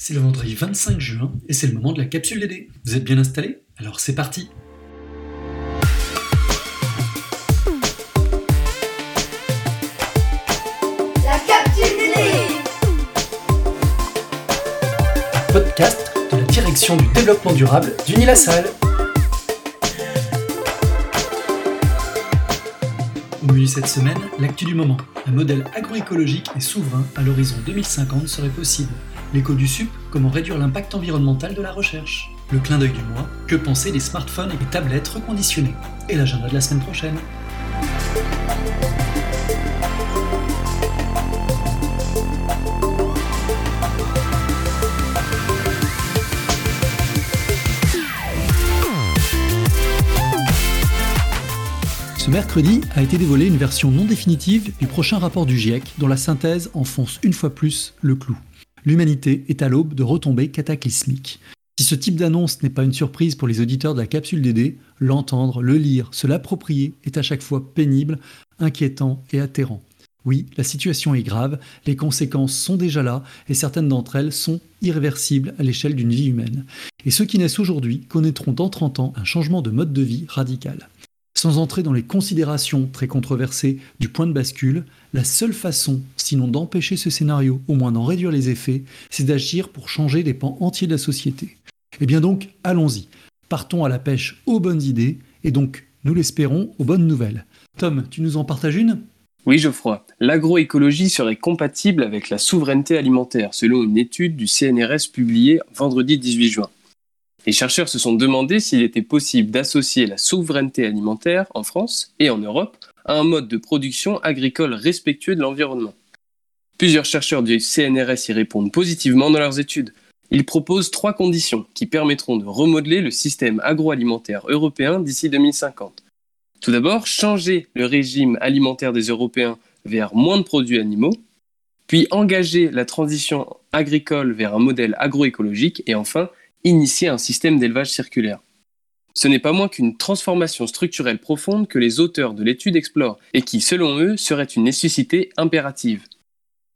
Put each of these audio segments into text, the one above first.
C'est le vendredi 25 juin et c'est le moment de la capsule DD. Vous êtes bien installés? Alors c'est parti La capsule DD Podcast de la direction du développement durable d'Unilassal. Au menu cette semaine, l'actu du moment. Un modèle agroécologique et souverain à l'horizon 2050 serait possible. L'écho du SUP, comment réduire l'impact environnemental de la recherche. Le clin d'œil du mois, que penser des smartphones et des tablettes reconditionnées. Et l'agenda de la semaine prochaine. Ce mercredi a été dévoilée une version non définitive du prochain rapport du GIEC dont la synthèse enfonce une fois plus le clou. L'humanité est à l'aube de retombées cataclysmiques. Si ce type d'annonce n'est pas une surprise pour les auditeurs de la capsule DD, l'entendre, le lire, se l'approprier est à chaque fois pénible, inquiétant et atterrant. Oui, la situation est grave, les conséquences sont déjà là et certaines d'entre elles sont irréversibles à l'échelle d'une vie humaine. Et ceux qui naissent aujourd'hui connaîtront dans 30 ans un changement de mode de vie radical. Sans entrer dans les considérations très controversées du point de bascule, la seule façon, sinon d'empêcher ce scénario, au moins d'en réduire les effets, c'est d'agir pour changer des pans entiers de la société. Eh bien donc, allons-y. Partons à la pêche aux bonnes idées, et donc, nous l'espérons, aux bonnes nouvelles. Tom, tu nous en partages une? Oui, Geoffroy. L'agroécologie serait compatible avec la souveraineté alimentaire, selon une étude du CNRS publiée vendredi 18 juin. Les chercheurs se sont demandé s'il était possible d'associer la souveraineté alimentaire en France et en Europe à un mode de production agricole respectueux de l'environnement. Plusieurs chercheurs du CNRS y répondent positivement dans leurs études. Ils proposent trois conditions qui permettront de remodeler le système agroalimentaire européen d'ici 2050. Tout d'abord, changer le régime alimentaire des Européens vers moins de produits animaux, puis engager la transition agricole vers un modèle agroécologique et enfin initier un système d'élevage circulaire. Ce n'est pas moins qu'une transformation structurelle profonde que les auteurs de l'étude explorent et qui, selon eux, serait une nécessité impérative.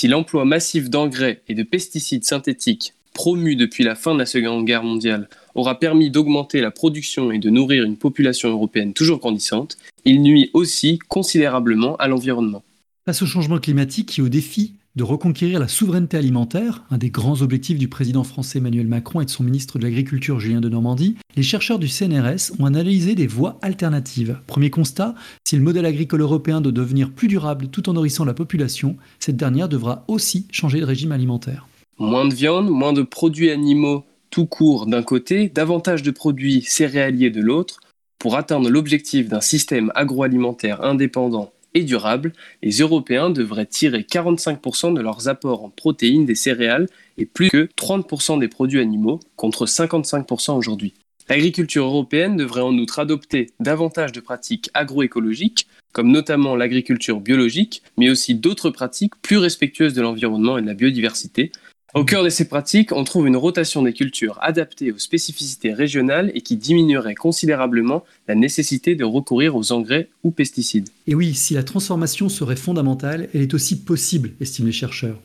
Si l'emploi massif d'engrais et de pesticides synthétiques, promu depuis la fin de la Seconde Guerre mondiale, aura permis d'augmenter la production et de nourrir une population européenne toujours grandissante, il nuit aussi considérablement à l'environnement. Face au changement climatique et au défi de reconquérir la souveraineté alimentaire, un des grands objectifs du président français Emmanuel Macron et de son ministre de l'Agriculture Julien de Normandie, les chercheurs du CNRS ont analysé des voies alternatives. Premier constat, si le modèle agricole européen doit devenir plus durable tout en nourrissant la population, cette dernière devra aussi changer de régime alimentaire. Moins de viande, moins de produits animaux tout court d'un côté, davantage de produits céréaliers de l'autre, pour atteindre l'objectif d'un système agroalimentaire indépendant et durable, les Européens devraient tirer 45% de leurs apports en protéines des céréales et plus que 30% des produits animaux, contre 55% aujourd'hui. L'agriculture européenne devrait en outre adopter davantage de pratiques agroécologiques, comme notamment l'agriculture biologique, mais aussi d'autres pratiques plus respectueuses de l'environnement et de la biodiversité, au cœur de ces pratiques, on trouve une rotation des cultures adaptée aux spécificités régionales et qui diminuerait considérablement la nécessité de recourir aux engrais ou pesticides. Et oui, si la transformation serait fondamentale, elle est aussi possible, estiment les chercheurs.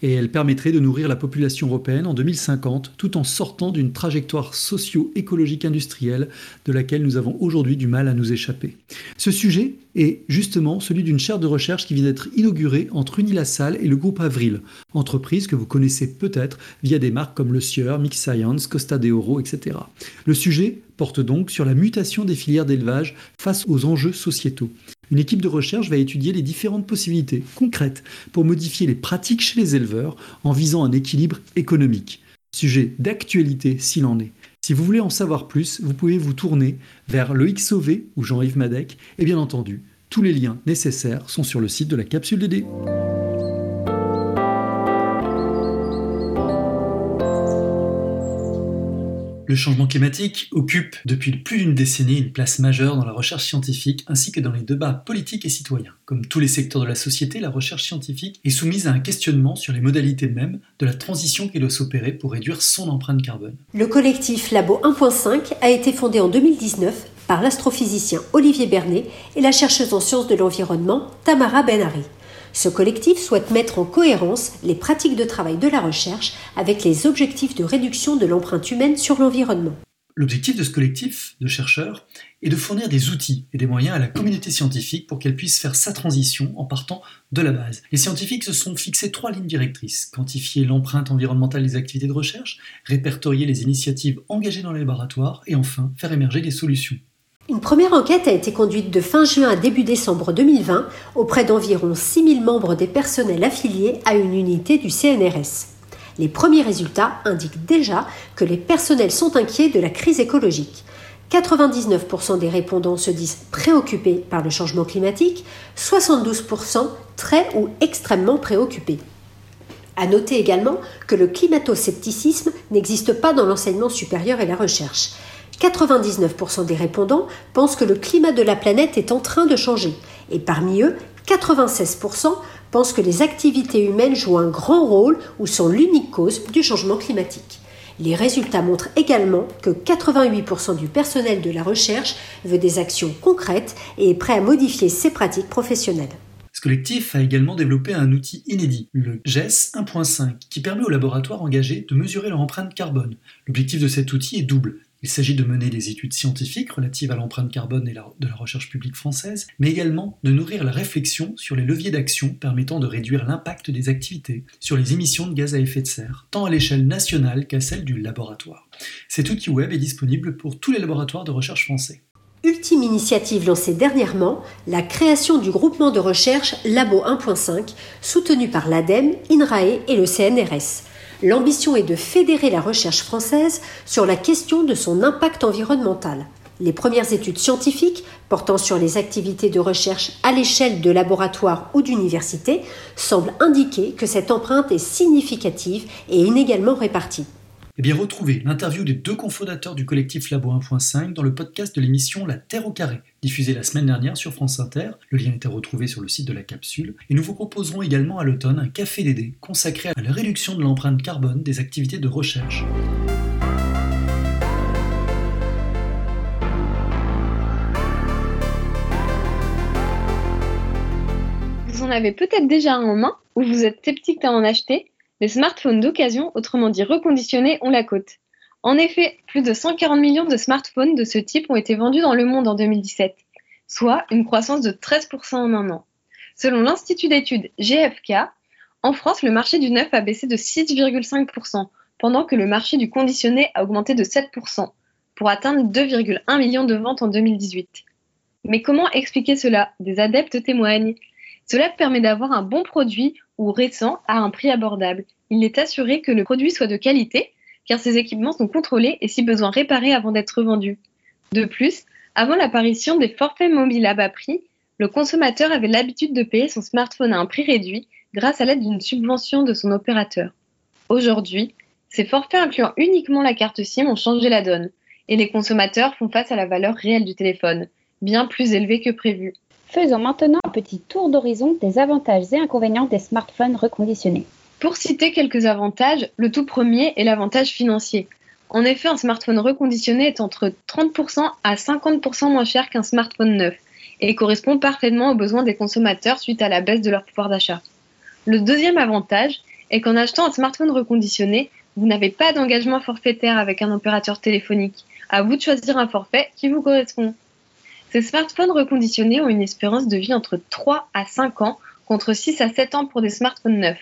Et elle permettrait de nourrir la population européenne en 2050 tout en sortant d'une trajectoire socio-écologique industrielle de laquelle nous avons aujourd'hui du mal à nous échapper. Ce sujet est justement celui d'une chaire de recherche qui vient d'être inaugurée entre Unilassal et le groupe Avril, entreprise que vous connaissez peut-être via des marques comme Le Sieur, Mix Science, Costa de Oro, etc. Le sujet porte donc sur la mutation des filières d'élevage face aux enjeux sociétaux. Une équipe de recherche va étudier les différentes possibilités concrètes pour modifier les pratiques chez les éleveurs en visant un équilibre économique. Sujet d'actualité s'il en est. Si vous voulez en savoir plus, vous pouvez vous tourner vers le XOV ou Jean-Yves Madec et bien entendu, tous les liens nécessaires sont sur le site de la capsule DD. Le changement climatique occupe depuis plus d'une décennie une place majeure dans la recherche scientifique ainsi que dans les débats politiques et citoyens. Comme tous les secteurs de la société, la recherche scientifique est soumise à un questionnement sur les modalités mêmes de la transition qui doit s'opérer pour réduire son empreinte carbone. Le collectif Labo 1.5 a été fondé en 2019 par l'astrophysicien Olivier Bernet et la chercheuse en sciences de l'environnement Tamara Benari. Ce collectif souhaite mettre en cohérence les pratiques de travail de la recherche avec les objectifs de réduction de l'empreinte humaine sur l'environnement. L'objectif de ce collectif de chercheurs est de fournir des outils et des moyens à la communauté scientifique pour qu'elle puisse faire sa transition en partant de la base. Les scientifiques se sont fixés trois lignes directrices. Quantifier l'empreinte environnementale des activités de recherche, répertorier les initiatives engagées dans les laboratoires et enfin faire émerger des solutions. Une première enquête a été conduite de fin juin à début décembre 2020 auprès d'environ 6000 membres des personnels affiliés à une unité du CNRS. Les premiers résultats indiquent déjà que les personnels sont inquiets de la crise écologique. 99% des répondants se disent préoccupés par le changement climatique, 72% très ou extrêmement préoccupés. À noter également que le climato-scepticisme n'existe pas dans l'enseignement supérieur et la recherche. 99% des répondants pensent que le climat de la planète est en train de changer, et parmi eux, 96% pensent que les activités humaines jouent un grand rôle ou sont l'unique cause du changement climatique. Les résultats montrent également que 88% du personnel de la recherche veut des actions concrètes et est prêt à modifier ses pratiques professionnelles. Ce collectif a également développé un outil inédit, le GES 1.5, qui permet aux laboratoires engagés de mesurer leur empreinte carbone. L'objectif de cet outil est double il s'agit de mener des études scientifiques relatives à l'empreinte carbone et de la recherche publique française, mais également de nourrir la réflexion sur les leviers d'action permettant de réduire l'impact des activités sur les émissions de gaz à effet de serre, tant à l'échelle nationale qu'à celle du laboratoire. Cet outil web est disponible pour tous les laboratoires de recherche français. Ultime initiative lancée dernièrement, la création du groupement de recherche Labo 1.5, soutenu par l'ADEME, INRAE et le CNRS L'ambition est de fédérer la recherche française sur la question de son impact environnemental. Les premières études scientifiques portant sur les activités de recherche à l'échelle de laboratoires ou d'universités semblent indiquer que cette empreinte est significative et inégalement répartie. Eh bien, retrouvez l'interview des deux cofondateurs du collectif Labo 1.5 dans le podcast de l'émission La Terre au carré, diffusée la semaine dernière sur France Inter. Le lien était retrouvé sur le site de la capsule. Et nous vous proposerons également à l'automne un café d'aider consacré à la réduction de l'empreinte carbone des activités de recherche. Vous en avez peut-être déjà un en main ou vous êtes sceptique d'en acheter? Les smartphones d'occasion, autrement dit reconditionnés, ont la cote. En effet, plus de 140 millions de smartphones de ce type ont été vendus dans le monde en 2017, soit une croissance de 13% en un an. Selon l'Institut d'études GFK, en France, le marché du neuf a baissé de 6,5%, pendant que le marché du conditionné a augmenté de 7%, pour atteindre 2,1 millions de ventes en 2018. Mais comment expliquer cela? Des adeptes témoignent. Cela permet d'avoir un bon produit ou récent à un prix abordable. Il est assuré que le produit soit de qualité, car ces équipements sont contrôlés et si besoin réparés avant d'être vendus. De plus, avant l'apparition des forfaits mobiles à bas prix, le consommateur avait l'habitude de payer son smartphone à un prix réduit grâce à l'aide d'une subvention de son opérateur. Aujourd'hui, ces forfaits incluant uniquement la carte SIM ont changé la donne, et les consommateurs font face à la valeur réelle du téléphone, bien plus élevée que prévu. Faisons maintenant un petit tour d'horizon des avantages et inconvénients des smartphones reconditionnés. Pour citer quelques avantages, le tout premier est l'avantage financier. En effet, un smartphone reconditionné est entre 30% à 50% moins cher qu'un smartphone neuf et correspond parfaitement aux besoins des consommateurs suite à la baisse de leur pouvoir d'achat. Le deuxième avantage est qu'en achetant un smartphone reconditionné, vous n'avez pas d'engagement forfaitaire avec un opérateur téléphonique. À vous de choisir un forfait qui vous correspond. Ces smartphones reconditionnés ont une espérance de vie entre 3 à 5 ans contre 6 à 7 ans pour des smartphones neufs.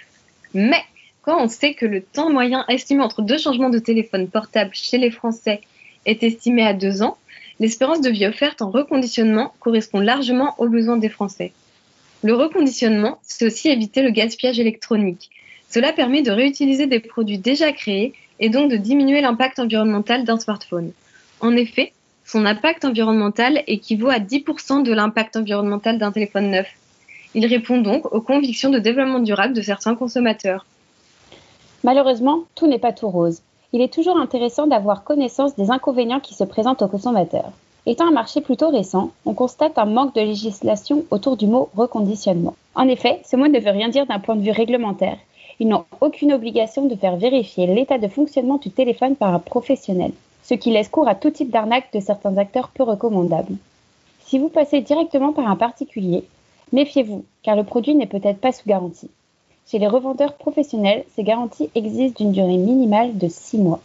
Mais quand on sait que le temps moyen estimé entre deux changements de téléphone portable chez les Français est estimé à 2 ans, l'espérance de vie offerte en reconditionnement correspond largement aux besoins des Français. Le reconditionnement, c'est aussi éviter le gaspillage électronique. Cela permet de réutiliser des produits déjà créés et donc de diminuer l'impact environnemental d'un smartphone. En effet, son impact environnemental équivaut à 10% de l'impact environnemental d'un téléphone neuf. Il répond donc aux convictions de développement durable de certains consommateurs. Malheureusement, tout n'est pas tout rose. Il est toujours intéressant d'avoir connaissance des inconvénients qui se présentent aux consommateurs. Étant un marché plutôt récent, on constate un manque de législation autour du mot reconditionnement. En effet, ce mot ne veut rien dire d'un point de vue réglementaire. Ils n'ont aucune obligation de faire vérifier l'état de fonctionnement du téléphone par un professionnel ce qui laisse cours à tout type d'arnaque de certains acteurs peu recommandables. Si vous passez directement par un particulier, Méfiez-vous, car le produit n'est peut-être pas sous garantie. Chez les revendeurs professionnels, ces garanties existent d'une durée minimale de 6 mois.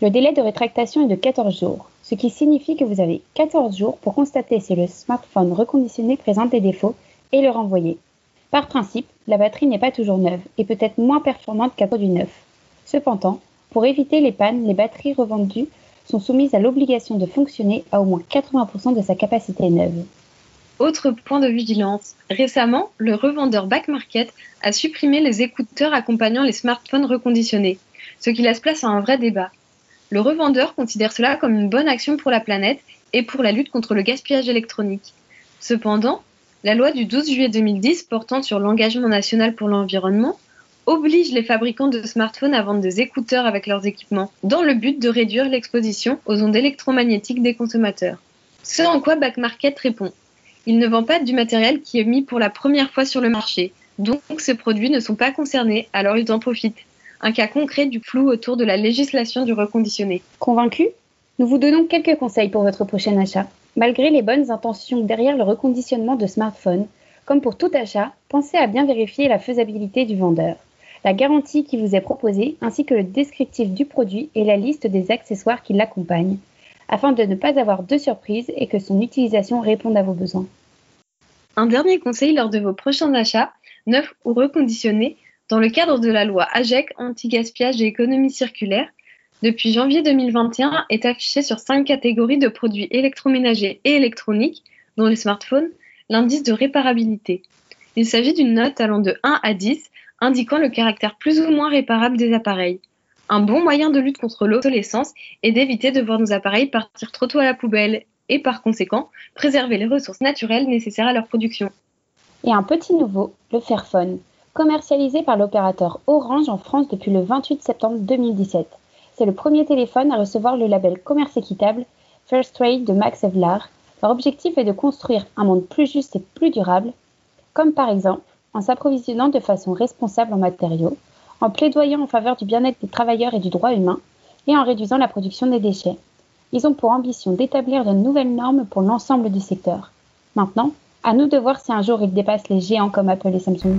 Le délai de rétractation est de 14 jours, ce qui signifie que vous avez 14 jours pour constater si le smartphone reconditionné présente des défauts et le renvoyer. Par principe, la batterie n'est pas toujours neuve et peut être moins performante qu'un produit neuf. Cependant, pour éviter les pannes, les batteries revendues sont soumises à l'obligation de fonctionner à au moins 80% de sa capacité neuve. Autre point de vigilance, récemment, le revendeur Back Market a supprimé les écouteurs accompagnant les smartphones reconditionnés, ce qui laisse place à un vrai débat. Le revendeur considère cela comme une bonne action pour la planète et pour la lutte contre le gaspillage électronique. Cependant, la loi du 12 juillet 2010 portant sur l'engagement national pour l'environnement oblige les fabricants de smartphones à vendre des écouteurs avec leurs équipements, dans le but de réduire l'exposition aux ondes électromagnétiques des consommateurs. Ce en quoi Back Market répond. Il ne vend pas du matériel qui est mis pour la première fois sur le marché, donc ces produits ne sont pas concernés, alors ils en profitent. Un cas concret du flou autour de la législation du reconditionné. Convaincu Nous vous donnons quelques conseils pour votre prochain achat. Malgré les bonnes intentions derrière le reconditionnement de smartphones, comme pour tout achat, pensez à bien vérifier la faisabilité du vendeur la garantie qui vous est proposée, ainsi que le descriptif du produit et la liste des accessoires qui l'accompagnent, afin de ne pas avoir de surprises et que son utilisation réponde à vos besoins. Un dernier conseil lors de vos prochains achats, neufs ou reconditionnés, dans le cadre de la loi AGEC anti-gaspillage et économie circulaire, depuis janvier 2021 est affiché sur cinq catégories de produits électroménagers et électroniques, dont les smartphones, l'indice de réparabilité. Il s'agit d'une note allant de 1 à 10 indiquant le caractère plus ou moins réparable des appareils. Un bon moyen de lutte contre l'obsolescence est d'éviter de voir nos appareils partir trop tôt à la poubelle et par conséquent préserver les ressources naturelles nécessaires à leur production. Et un petit nouveau, le Fairphone, commercialisé par l'opérateur Orange en France depuis le 28 septembre 2017. C'est le premier téléphone à recevoir le label commerce équitable First Trade de Max Evlar. Leur objectif est de construire un monde plus juste et plus durable, comme par exemple en s'approvisionnant de façon responsable en matériaux, en plaidoyant en faveur du bien-être des travailleurs et du droit humain, et en réduisant la production des déchets. Ils ont pour ambition d'établir de nouvelles normes pour l'ensemble du secteur. Maintenant, à nous de voir si un jour ils dépassent les géants comme Apple et Samsung.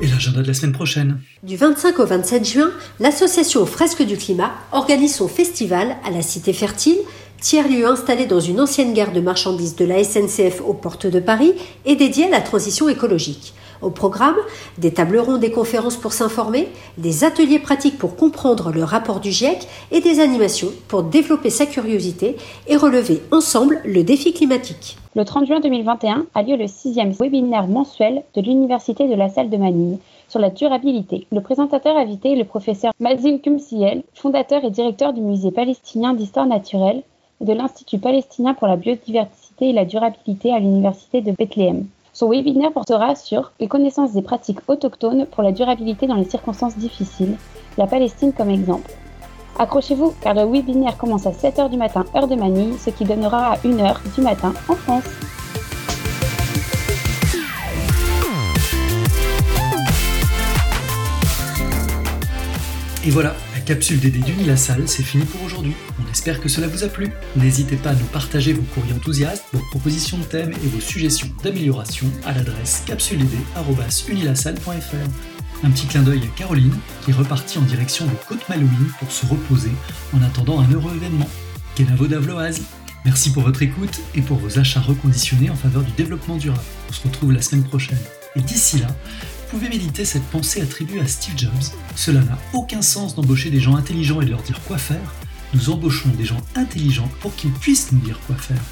Et l'agenda de la semaine prochaine. Du 25 au 27 juin, l'association Fresques du Climat organise son festival à la Cité Fertile tiers-lieu installé dans une ancienne gare de marchandises de la SNCF aux portes de Paris et dédié à la transition écologique. Au programme, des tables rondes et conférences pour s'informer, des ateliers pratiques pour comprendre le rapport du GIEC et des animations pour développer sa curiosité et relever ensemble le défi climatique. Le 30 juin 2021 a lieu le sixième webinaire mensuel de l'Université de la Salle de Manille sur la durabilité. Le présentateur invité est le professeur Mazil Kumsiel, fondateur et directeur du musée palestinien d'histoire naturelle de l'Institut palestinien pour la biodiversité et la durabilité à l'Université de Bethléem. Son webinaire portera sur les connaissances des pratiques autochtones pour la durabilité dans les circonstances difficiles, la Palestine comme exemple. Accrochez-vous car le webinaire commence à 7h du matin heure de Manille, ce qui donnera à 1h du matin en France. Et voilà, capsule DD d'Unilassal, c'est fini pour aujourd'hui. On espère que cela vous a plu. N'hésitez pas à nous partager vos courriers enthousiastes, vos propositions de thèmes et vos suggestions d'amélioration à l'adresse capsuledD.unilassal.fr. Un petit clin d'œil à Caroline, qui est repartie en direction de Côte-Malouine pour se reposer en attendant un heureux événement. Kenavo-Davloaz. Merci pour votre écoute et pour vos achats reconditionnés en faveur du développement durable. On se retrouve la semaine prochaine. Et d'ici là, pouvez méditer cette pensée attribuée à Steve Jobs. Cela n'a aucun sens d'embaucher des gens intelligents et de leur dire quoi faire. Nous embauchons des gens intelligents pour qu'ils puissent nous dire quoi faire.